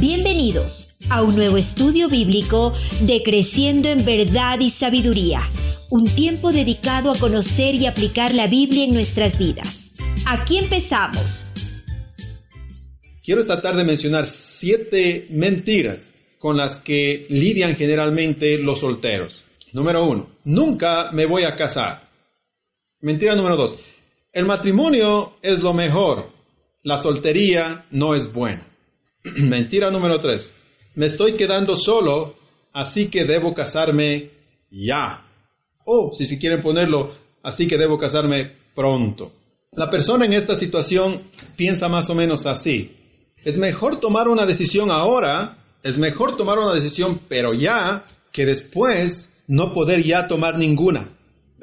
Bienvenidos a un nuevo estudio bíblico de Creciendo en Verdad y Sabiduría, un tiempo dedicado a conocer y aplicar la Biblia en nuestras vidas. Aquí empezamos. Quiero esta tarde mencionar siete mentiras con las que lidian generalmente los solteros. Número uno, nunca me voy a casar. Mentira número dos, el matrimonio es lo mejor, la soltería no es buena. Mentira número tres. Me estoy quedando solo, así que debo casarme ya. O, si se quieren ponerlo, así que debo casarme pronto. La persona en esta situación piensa más o menos así. Es mejor tomar una decisión ahora, es mejor tomar una decisión pero ya, que después no poder ya tomar ninguna.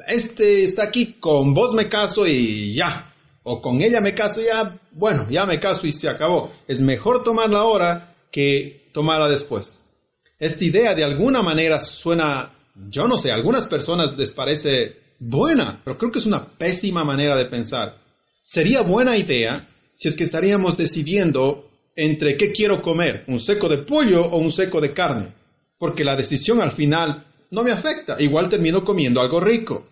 Este está aquí, con vos me caso y ya o con ella me caso ya, bueno, ya me caso y se acabó. Es mejor tomarla ahora que tomarla después. Esta idea de alguna manera suena, yo no sé, a algunas personas les parece buena, pero creo que es una pésima manera de pensar. Sería buena idea si es que estaríamos decidiendo entre qué quiero comer, un seco de pollo o un seco de carne, porque la decisión al final no me afecta, igual termino comiendo algo rico.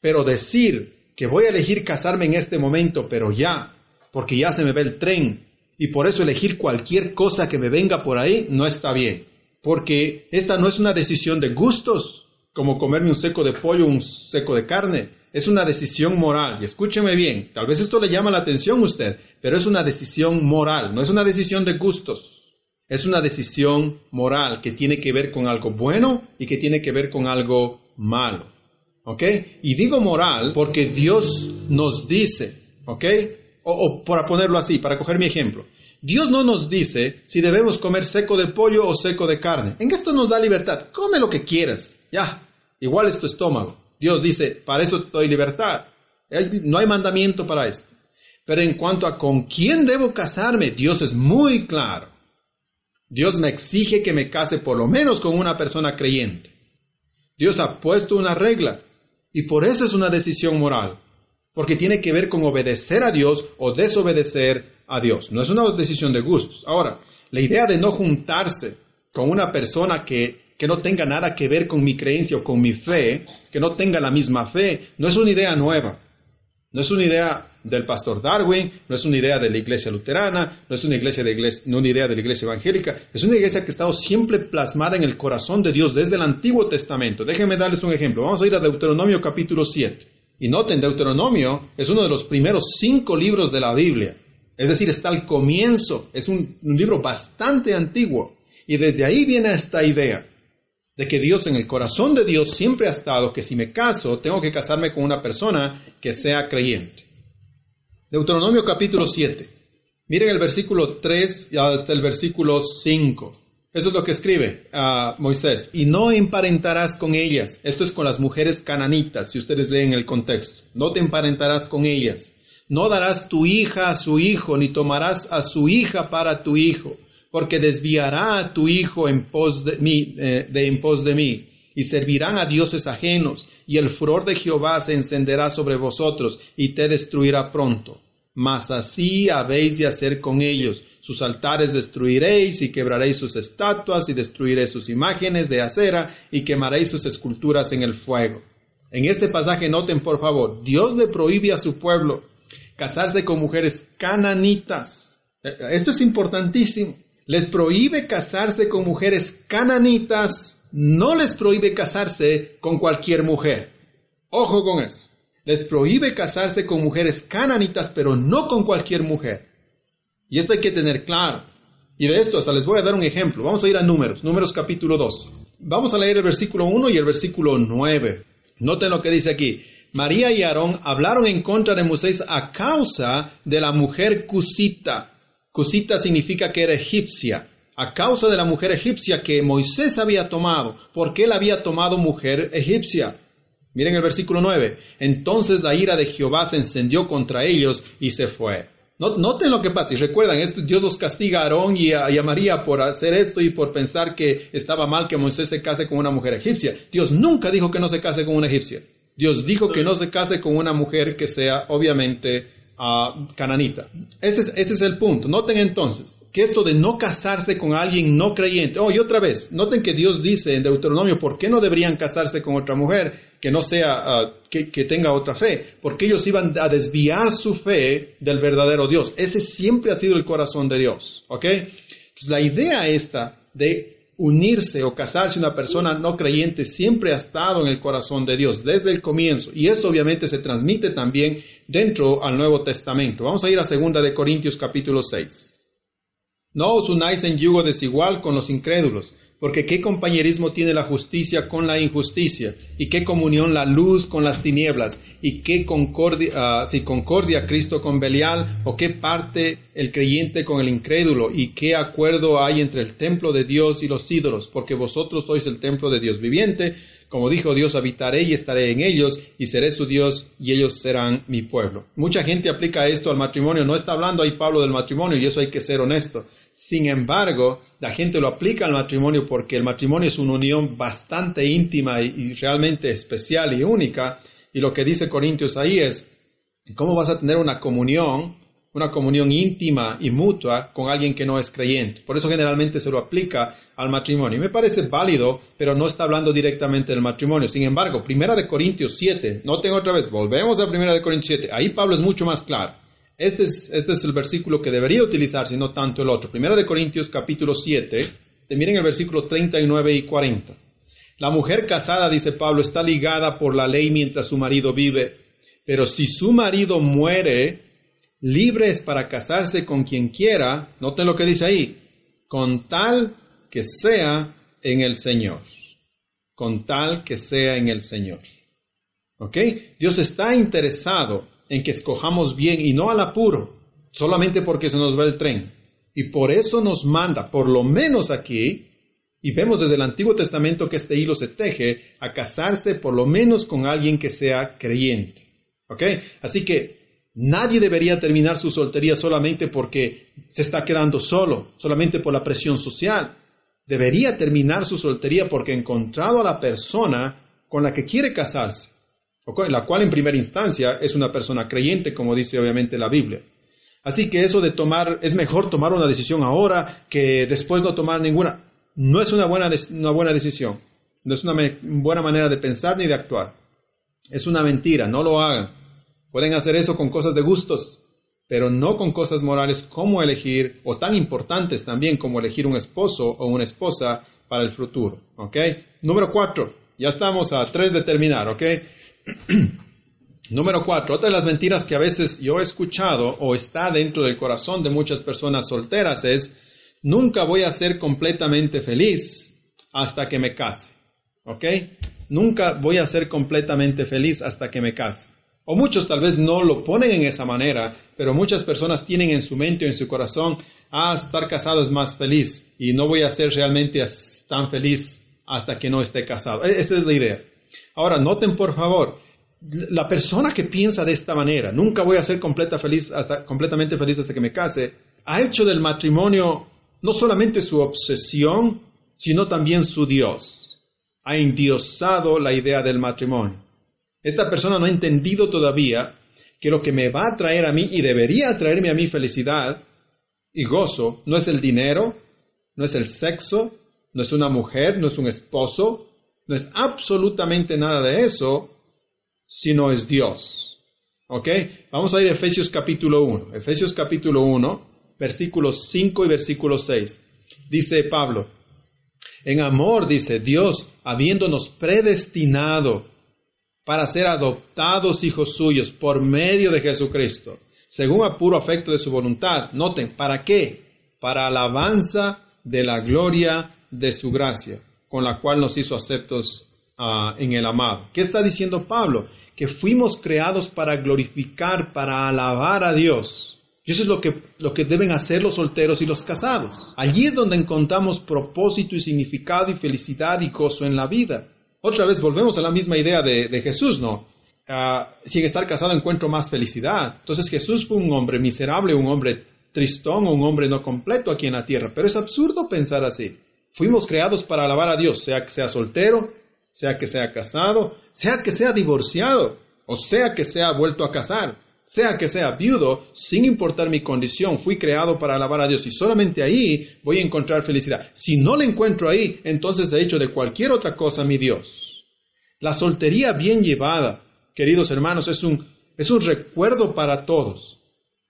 Pero decir que voy a elegir casarme en este momento, pero ya, porque ya se me ve el tren, y por eso elegir cualquier cosa que me venga por ahí no está bien, porque esta no es una decisión de gustos, como comerme un seco de pollo un seco de carne, es una decisión moral, y escúcheme bien, tal vez esto le llama la atención a usted, pero es una decisión moral, no es una decisión de gustos. Es una decisión moral que tiene que ver con algo bueno y que tiene que ver con algo malo. ¿Ok? Y digo moral porque Dios nos dice, ¿ok? O, o, para ponerlo así, para coger mi ejemplo. Dios no nos dice si debemos comer seco de pollo o seco de carne. En esto nos da libertad. Come lo que quieras. Ya, igual es tu estómago. Dios dice, para eso te doy libertad. No hay mandamiento para esto. Pero en cuanto a con quién debo casarme, Dios es muy claro. Dios me exige que me case por lo menos con una persona creyente. Dios ha puesto una regla. Y por eso es una decisión moral, porque tiene que ver con obedecer a Dios o desobedecer a Dios. No es una decisión de gustos. Ahora, la idea de no juntarse con una persona que, que no tenga nada que ver con mi creencia o con mi fe, que no tenga la misma fe, no es una idea nueva. No es una idea del pastor Darwin, no es una idea de la iglesia luterana, no es una, iglesia de no una idea de la iglesia evangélica, es una iglesia que ha estado siempre plasmada en el corazón de Dios desde el Antiguo Testamento. Déjenme darles un ejemplo. Vamos a ir a Deuteronomio capítulo 7. Y noten, Deuteronomio es uno de los primeros cinco libros de la Biblia. Es decir, está al comienzo, es un, un libro bastante antiguo. Y desde ahí viene esta idea de que Dios en el corazón de Dios siempre ha estado que si me caso, tengo que casarme con una persona que sea creyente. Deuteronomio capítulo 7. Miren el versículo 3 hasta el versículo 5. Eso es lo que escribe a Moisés. Y no emparentarás con ellas. Esto es con las mujeres cananitas, si ustedes leen el contexto. No te emparentarás con ellas. No darás tu hija a su hijo, ni tomarás a su hija para tu hijo porque desviará a tu hijo de mí, eh, en pos de mí, y servirán a dioses ajenos, y el furor de Jehová se encenderá sobre vosotros, y te destruirá pronto. Mas así habéis de hacer con ellos. Sus altares destruiréis y quebraréis sus estatuas y destruiréis sus imágenes de acera y quemaréis sus esculturas en el fuego. En este pasaje noten por favor, Dios le prohíbe a su pueblo casarse con mujeres cananitas. Eh, esto es importantísimo les prohíbe casarse con mujeres cananitas, no les prohíbe casarse con cualquier mujer. Ojo con eso. Les prohíbe casarse con mujeres cananitas, pero no con cualquier mujer. Y esto hay que tener claro. Y de esto hasta les voy a dar un ejemplo. Vamos a ir a números, números capítulo 2. Vamos a leer el versículo 1 y el versículo 9. Noten lo que dice aquí. María y Aarón hablaron en contra de Moisés a causa de la mujer cusita Cusita significa que era egipcia, a causa de la mujer egipcia que Moisés había tomado, porque él había tomado mujer egipcia. Miren el versículo 9. Entonces la ira de Jehová se encendió contra ellos y se fue. Noten lo que pasa. Y recuerdan, este, Dios los castiga a Aarón y a, y a, María por hacer esto y por pensar que estaba mal que Moisés se case con una mujer egipcia. Dios nunca dijo que no se case con una egipcia. Dios dijo que no se case con una mujer que sea obviamente cananita. Ese es, ese es el punto. Noten entonces que esto de no casarse con alguien no creyente. Oh, y otra vez, noten que Dios dice en Deuteronomio, ¿por qué no deberían casarse con otra mujer que no sea, ah, que, que, tenga otra fe? Porque ellos iban a desviar su fe del verdadero Dios. Ese siempre ha sido el corazón de Dios. ¿Ok? Entonces, la idea esta de unirse o casarse una persona no creyente siempre ha estado en el corazón de Dios desde el comienzo y esto obviamente se transmite también dentro al Nuevo Testamento. Vamos a ir a 2 de Corintios capítulo 6. No os unáis en yugo desigual con los incrédulos, porque qué compañerismo tiene la justicia con la injusticia, y qué comunión la luz con las tinieblas, y qué concordia, ah, si concordia Cristo con Belial, o qué parte el creyente con el incrédulo, y qué acuerdo hay entre el templo de Dios y los ídolos, porque vosotros sois el templo de Dios viviente, como dijo Dios, habitaré y estaré en ellos, y seré su Dios, y ellos serán mi pueblo. Mucha gente aplica esto al matrimonio, no está hablando ahí Pablo del matrimonio, y eso hay que ser honesto. Sin embargo, la gente lo aplica al matrimonio porque el matrimonio es una unión bastante íntima y, realmente especial y única. Y lo que dice Corintios ahí es, ¿cómo vas a tener una comunión, una comunión íntima y mutua con alguien que no es creyente? Por eso generalmente se lo aplica al matrimonio. Y me parece válido, pero no está hablando directamente del matrimonio. Sin embargo, Primera de Corintios 7, noten otra vez, volvemos a Primera de Corintios 7, ahí Pablo es mucho más claro. Este es, este es el versículo que debería utilizarse, no tanto el otro. Primero de Corintios capítulo 7, miren el versículo 39 y 40. La mujer casada, dice Pablo, está ligada por la ley mientras su marido vive, pero si su marido muere, libre es para casarse con quien quiera, noten lo que dice ahí, con tal que sea en el Señor, con tal que sea en el Señor. ¿Ok? Dios está interesado en que escojamos bien y no al apuro, solamente porque se nos va el tren. Y por eso nos manda, por lo menos aquí, y vemos desde el Antiguo Testamento que este hilo se teje a casarse por lo menos con alguien que sea creyente. ¿Ok? Así que nadie debería terminar su soltería solamente porque se está quedando solo, solamente por la presión social. Debería terminar su soltería porque ha encontrado a la persona con la que quiere casarse la cual en primera instancia es una persona creyente, como dice obviamente la Biblia. Así que eso de tomar, es mejor tomar una decisión ahora que después no tomar ninguna. No es una buena, una buena decisión, no es una buena manera de pensar ni de actuar. Es una mentira, no lo hagan. Pueden hacer eso con cosas de gustos, pero no con cosas morales como elegir, o tan importantes también como elegir un esposo o una esposa para el futuro. ¿Ok? Número cuatro, ya estamos a tres de terminar, ¿ok? Número cuatro, otra de las mentiras que a veces yo he escuchado o está dentro del corazón de muchas personas solteras es, nunca voy a ser completamente feliz hasta que me case. ¿Ok? Nunca voy a ser completamente feliz hasta que me case. O muchos tal vez no lo ponen en esa manera, pero muchas personas tienen en su mente o en su corazón, ah, estar casado es más feliz y no voy a ser realmente tan feliz hasta que no esté casado. E-, esa es la idea. Ahora, noten por favor, la persona que piensa de esta manera, nunca voy a ser feliz hasta, completamente feliz hasta que me case, ha hecho del matrimonio no solamente su obsesión, sino también su Dios. Ha endiosado la idea del matrimonio. Esta persona no ha entendido todavía que lo que me va a traer a mí y debería traerme a mí felicidad y gozo no es el dinero, no es el sexo, no es una mujer, no es un esposo, no es absolutamente nada de eso, sino es Dios. ¿Ok? Vamos a ir a Efesios capítulo 1. Efesios capítulo 1, versículos 5 y versículo 6. Dice Pablo, en amor, dice Dios, habiéndonos predestinado para ser adoptados hijos suyos por medio de Jesucristo, según a puro afecto de su voluntad. Noten, ¿para qué? Para alabanza de la gloria de su gracia con la cual nos hizo aceptos ah, en el amado. ¿Qué está diciendo Pablo? Que fuimos creados para glorificar, para alabar a Dios. Y eso es lo que, lo que deben hacer los solteros y los casados. Allí es donde encontramos propósito y significado y felicidad y gozo en la vida. Otra vez volvemos a la misma idea de, Jesús, ¿no? Uh, si en estar casado encuentro más felicidad. Entonces Jesús fue un hombre miserable, un hombre tristón, un hombre no completo aquí en la tierra. Pero es absurdo pensar así. Fuimos creados para alabar a Dios, sea que sea soltero, sea que sea casado, sea que sea divorciado, o sea que sea vuelto a casar. sea que sea viudo, sin importar mi condición, fui creado para alabar a Dios y solamente ahí voy a encontrar felicidad. Si no la encuentro ahí, entonces he hecho de cualquier otra cosa mi Dios. La soltería bien llevada, queridos hermanos, es un, es un recuerdo para todos.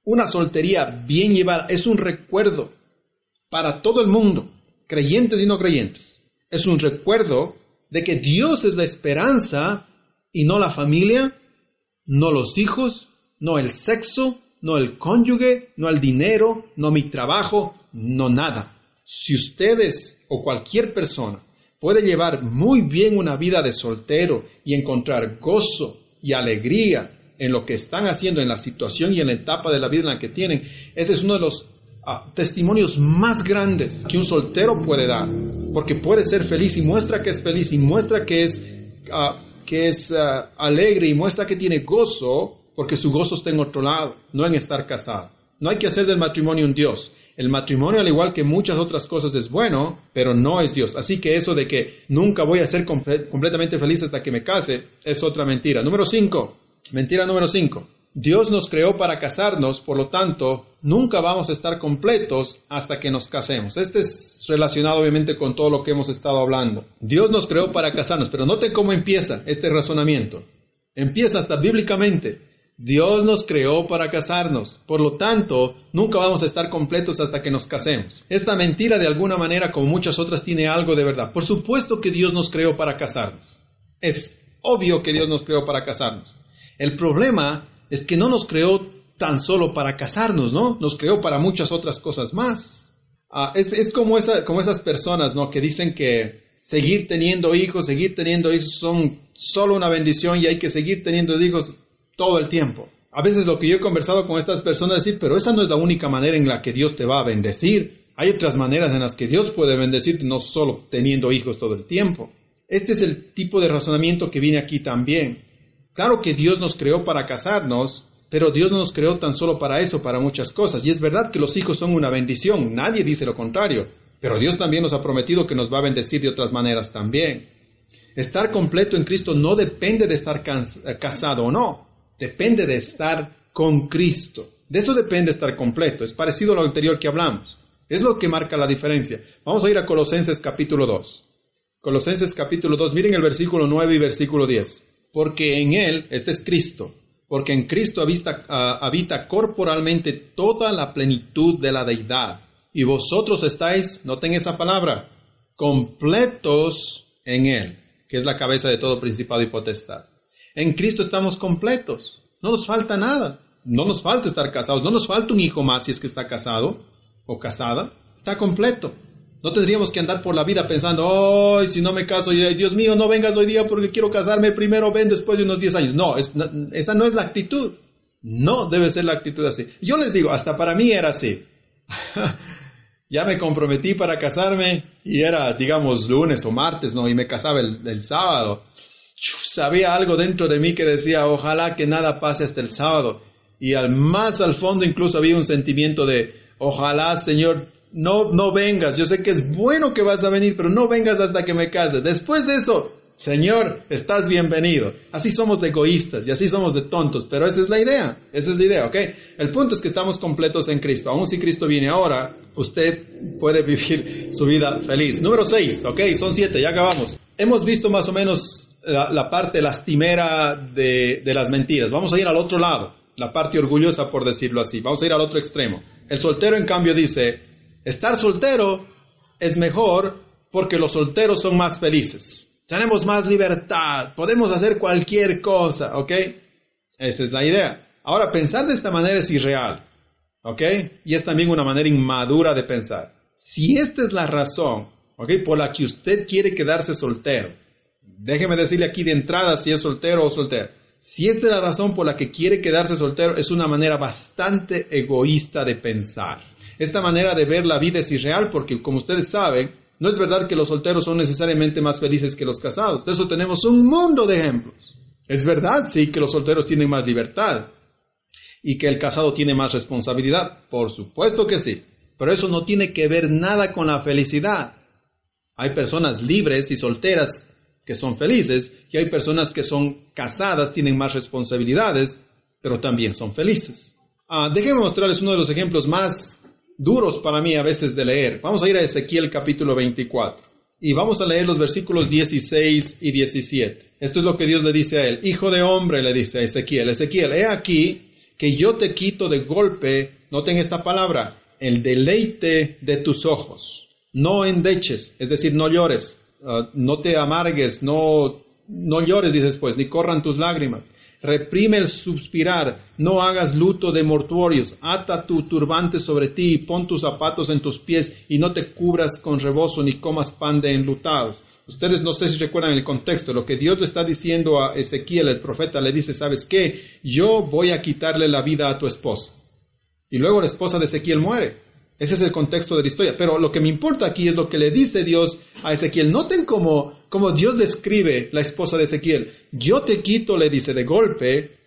Una soltería bien llevada es un recuerdo para todo el mundo, creyentes y no creyentes. Es un recuerdo de que Dios es la esperanza y no la familia, no los hijos, no el sexo, no el cónyuge, no el dinero, no mi trabajo, no nada. Si ustedes o cualquier persona puede llevar muy bien una vida de soltero y encontrar gozo y alegría en lo que están haciendo, en la situación y en la etapa de la vida en la que tienen, ese es uno de los testimonios más grandes que un soltero puede dar, porque puede ser feliz y muestra que es feliz y muestra que es, ah, que es ah, alegre y muestra que tiene gozo porque su gozo está en otro lado, no en estar casado. No hay que hacer del matrimonio un Dios. El matrimonio, al igual que muchas otras cosas, es bueno, pero no es Dios. Así que eso de que nunca voy a ser completamente feliz hasta que me case es otra mentira. Número cinco. Mentira número cinco. Dios nos creó para casarnos, por lo tanto, nunca vamos a estar completos hasta que nos casemos. Este es relacionado obviamente con todo lo que hemos estado hablando. Dios nos creó para casarnos, pero note cómo empieza este razonamiento. Empieza hasta bíblicamente. Dios nos creó para casarnos, por lo tanto, nunca vamos a estar completos hasta que nos casemos. Esta mentira de alguna manera, como muchas otras, tiene algo de verdad. Por supuesto que Dios nos creó para casarnos. Es obvio que Dios nos creó para casarnos. El problema es que no nos creó tan solo para casarnos, ¿no? Nos creó para muchas otras cosas más. Ah, es, como, como esas personas, ¿no? Que dicen que seguir teniendo hijos, seguir teniendo hijos son solo una bendición y hay que seguir teniendo hijos todo el tiempo. A veces lo que yo he conversado con estas personas es decir, pero esa no es la única manera en la que Dios te va a bendecir. Hay otras maneras en las que Dios puede bendecirte, no solo teniendo hijos todo el tiempo. Este es el tipo de razonamiento que viene aquí también. Claro que Dios nos creó para casarnos, pero Dios no nos creó tan solo para eso, para muchas cosas. Y es verdad que los hijos son una bendición, nadie dice lo contrario, pero Dios también nos ha prometido que nos va a bendecir de otras maneras también. Estar completo en Cristo no depende de estar casado o no, depende de estar con Cristo. De eso depende estar completo. Es parecido a lo anterior que hablamos. Es lo que marca la diferencia. Vamos a ir a Colosenses capítulo 2. Colosenses capítulo 2, miren el versículo 9 y versículo 10. Porque en Él, este es Cristo, porque en Cristo habita, corporalmente toda la plenitud de la deidad. Y vosotros estáis, noten esa palabra, completos en Él, que es la cabeza de todo principado y potestad. En Cristo estamos completos. No nos falta nada. No nos falta estar casados. No nos falta un hijo más si es que está casado o casada. Está completo. No tendríamos que andar por la vida pensando, ¡ay, si no me caso! Dios mío, no vengas hoy día porque quiero casarme primero, ven después de unos 10 años. No, esa no es la actitud. No debe ser la actitud así. Yo les digo, hasta para mí era así. ya me comprometí para casarme y era, digamos, lunes o martes, ¿no? Y me casaba el sábado sabía algo dentro de mí que decía, ojalá que nada pase hasta el sábado. Y al más al fondo incluso había un sentimiento de, ojalá Señor, no, no vengas. Yo sé que es bueno que vas a venir, pero no vengas hasta que me case. Después de eso, Señor, estás bienvenido. Así somos de egoístas y así somos de tontos, pero esa es la idea, esa es la idea, ¿ok? El punto es que estamos completos en Cristo. Aún si Cristo viene ahora, usted puede vivir su vida feliz. Número 6, ¿ok? Son siete, ya acabamos. Hemos visto más o menos la, parte lastimera de las mentiras. Vamos a ir al otro lado, la parte orgullosa, por decirlo así. Vamos a ir al otro extremo. El soltero, en cambio, dice, estar soltero es mejor porque los solteros son más felices. Tenemos más libertad, podemos hacer cualquier cosa, ¿ok? Esa es la idea. Ahora, pensar de esta manera es irreal, ¿ok? Y es también una manera inmadura de pensar. Si esta es la razón, ¿ok? Por la que usted quiere quedarse soltero, Déjeme decirle aquí de entrada si es soltero o soltera. Si esta es la razón por la que quiere quedarse soltero, es una manera bastante egoísta de pensar. Esta manera de ver la vida es irreal porque, como ustedes saben, no es verdad que los solteros son necesariamente más felices que los casados. De eso tenemos un mundo de ejemplos. Es verdad, sí, que los solteros tienen más libertad y que el casado tiene más responsabilidad. Por supuesto que sí. Pero eso no tiene que ver nada con la felicidad. Hay personas libres y solteras que son felices y hay personas que son casadas, tienen más responsabilidades pero también son felices. Ah, déjenme mostrarles uno de los ejemplos más duros para mí a veces de leer. Vamos a ir a Ezequiel capítulo 24 y vamos a leer los versículos 16 y 17. Esto es lo que Dios le dice a él. Hijo de hombre, le dice a Ezequiel. Ezequiel, he aquí que yo te quito de golpe, noten esta palabra, el deleite de tus ojos. No endeches, es decir, no llores, ah, no te amargues, no, no llores, dice después, ni corran tus lágrimas reprime el suspirar, no hagas luto de mortuorios, ata tu turbante sobre ti y pon tus zapatos en tus pies y no te cubras con rebozo ni comas pan de enlutados. Ustedes no sé si recuerdan el contexto, lo que Dios le está diciendo a Ezequiel, el profeta, le dice, ¿sabes qué? Yo voy a quitarle la vida a tu esposa. Y luego la esposa de Ezequiel muere. Ese es el contexto de la historia. Pero lo que me importa aquí es lo que le dice Dios a Ezequiel. Noten cómo, cómo Dios describe la esposa de Ezequiel. Yo te quito, le dice de golpe.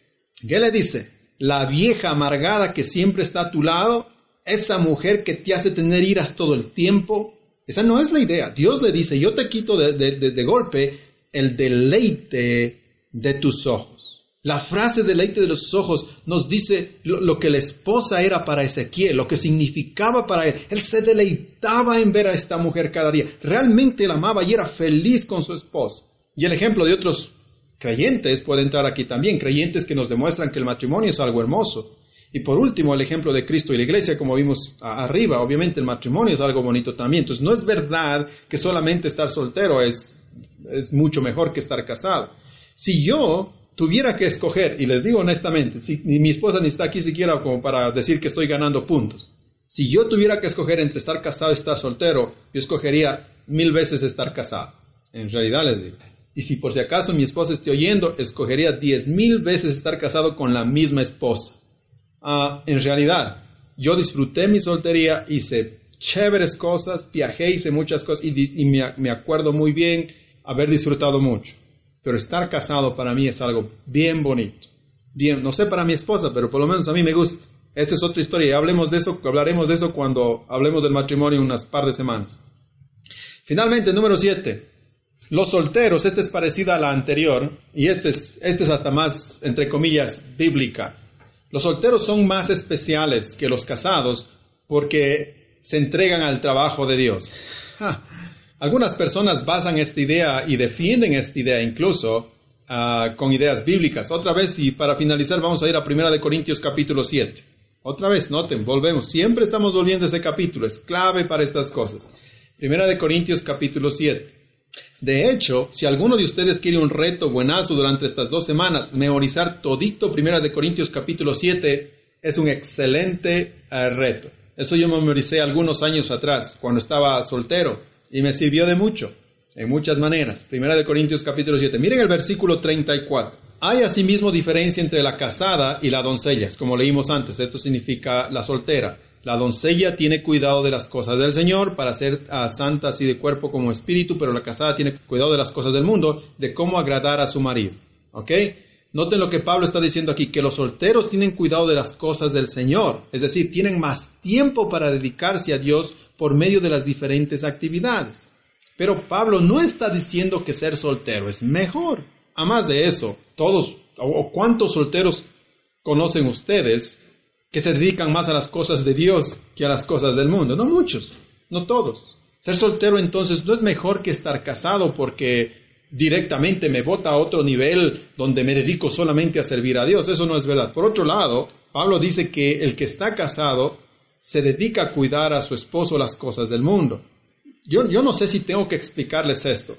¿Qué le dice? La vieja amargada que siempre está a tu lado, esa mujer que te hace tener iras todo el tiempo. Esa no es la idea. Dios le dice, yo te quito de, de golpe el deleite de tus ojos. La frase deleite de los ojos nos dice lo, que la esposa era para Ezequiel, lo que significaba para él. Él se deleitaba en ver a esta mujer cada día. Realmente la amaba y era feliz con su esposa. Y el ejemplo de otros creyentes puede entrar aquí también, creyentes que nos demuestran que el matrimonio es algo hermoso. Y por último, el ejemplo de Cristo y la iglesia, como vimos arriba, obviamente el matrimonio es algo bonito también. Entonces, no es verdad que solamente estar soltero es, es mucho mejor que estar casado. Si yo tuviera que escoger, y les digo honestamente, si, ni mi esposa ni está aquí siquiera como para decir que estoy ganando puntos, si yo tuviera que escoger entre estar casado y estar soltero, yo escogería mil veces estar casado. En realidad les digo. Y si por si acaso mi esposa esté oyendo, escogería diez mil veces estar casado con la misma esposa. Ah, en realidad, yo disfruté mi soltería, hice chéveres cosas, viajé, hice muchas cosas y, me acuerdo muy bien haber disfrutado mucho pero estar casado para mí es algo bien bonito. Bien, no sé para mi esposa, pero por lo menos a mí me gusta. Esta es otra historia hablemos de eso, hablaremos de eso cuando hablemos del matrimonio en unas par de semanas. Finalmente, número 7. Los solteros, esta es parecida a la anterior y esta es, este es hasta más, entre comillas, bíblica. Los solteros son más especiales que los casados porque se entregan al trabajo de Dios. Algunas personas basan esta idea y defienden esta idea incluso ah, con ideas bíblicas. Otra vez, y para finalizar, vamos a ir a 1 de Corintios capítulo 7. Otra vez, noten, volvemos. Siempre estamos volviendo a ese capítulo. Es clave para estas cosas. 1 de Corintios capítulo 7. De hecho, si alguno de ustedes quiere un reto buenazo durante estas dos semanas, memorizar todito 1 de Corintios capítulo 7 es un excelente ah, reto. Eso yo memoricé algunos años atrás, cuando estaba soltero y me sirvió de mucho, en muchas maneras. Primera de Corintios capítulo 7. Miren el versículo 34. Hay asimismo diferencia entre la casada y la doncella, como leímos antes. Esto significa la soltera. La doncella tiene cuidado de las cosas del Señor para ser uh, santa así de cuerpo como espíritu, pero la casada tiene cuidado de las cosas del mundo, de cómo agradar a su marido. ¿Ok? Noten lo que Pablo está diciendo aquí, que los solteros tienen cuidado de las cosas del Señor, es decir, tienen más tiempo para dedicarse a Dios por medio de las diferentes actividades. Pero Pablo no está diciendo que ser soltero es mejor. A más de eso, todos o cuántos solteros conocen ustedes que se dedican más a las cosas de Dios que a las cosas del mundo. No muchos, no todos. Ser soltero entonces no es mejor que estar casado porque directamente me bota a otro nivel donde me dedico solamente a servir a Dios. Eso no es verdad. Por otro lado, Pablo dice que el que está casado se dedica a cuidar a su esposo las cosas del mundo. Yo, yo no sé si tengo que explicarles esto.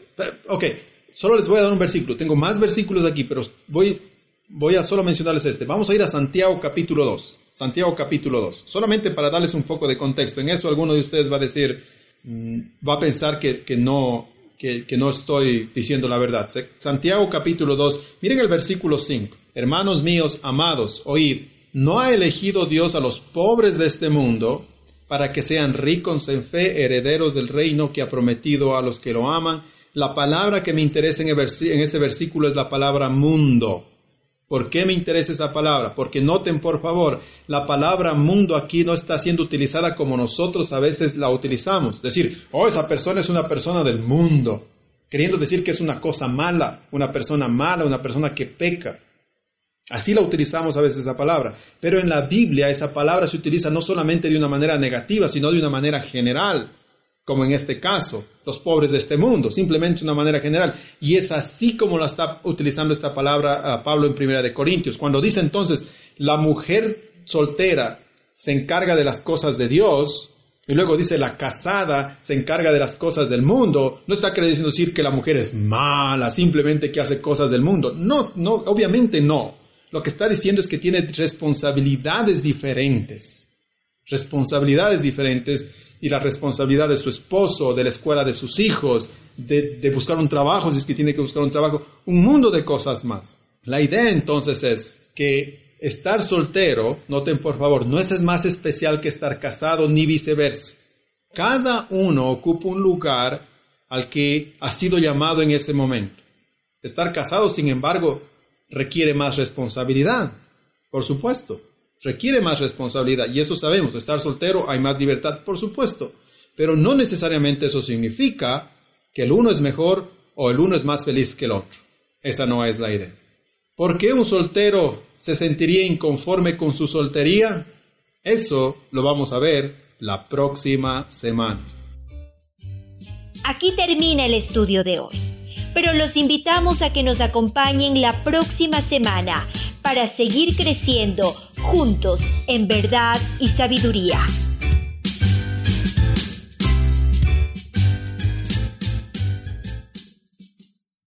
ok, solo les voy a dar un versículo. Tengo más versículos aquí, pero voy, voy a solo mencionarles este. Vamos a ir a Santiago capítulo 2. Santiago capítulo 2. Solamente para darles un poco de contexto. En eso alguno de ustedes va a decir, mm, va a pensar que, que no, que, no estoy diciendo la verdad. Santiago capítulo 2, miren el versículo 5. Hermanos míos, amados, oíd, ¿no ha elegido Dios a los pobres de este mundo para que sean ricos en fe, herederos del reino que ha prometido a los que lo aman? La palabra que me interesa en, en ese versículo es la palabra mundo. ¿Por qué me interesa esa palabra? Porque noten por favor, la palabra mundo aquí no está siendo utilizada como nosotros a veces la utilizamos. Decir, oh, esa persona es una persona del mundo, queriendo decir que es una cosa mala, una persona mala, una persona que peca. Así la utilizamos a veces esa palabra, pero en la Biblia esa palabra se utiliza no solamente de una manera negativa, sino de una manera general, como en este caso, los pobres de este mundo, simplemente una manera general. Y es así como la está utilizando esta palabra a Pablo en Primera de Corintios. Cuando dice entonces, la mujer soltera se encarga de las cosas de Dios, y luego dice la casada se encarga de las cosas del mundo. No está queriendo decir que la mujer es mala, simplemente que hace cosas del mundo. No, no, obviamente no. Lo que está diciendo es que tiene responsabilidades diferentes. Responsabilidades diferentes y la responsabilidad de su esposo, de la escuela de sus hijos, de, buscar un trabajo si es que tiene que buscar un trabajo, un mundo de cosas más. La idea entonces es que estar soltero, noten por favor, no es más especial que estar casado ni viceversa. Cada uno ocupa un lugar al que ha sido llamado en ese momento. Estar casado, sin embargo, requiere más responsabilidad, por supuesto. Requiere más responsabilidad y eso sabemos. Estar soltero hay más libertad, por supuesto. Pero no necesariamente eso significa que el uno es mejor o el uno es más feliz que el otro. Esa no es la idea. ¿Por qué un soltero se sentiría inconforme con su soltería? Eso lo vamos a ver la próxima semana. Aquí termina el estudio de hoy, pero los invitamos a que nos acompañen la próxima semana para seguir creciendo juntos en verdad y sabiduría.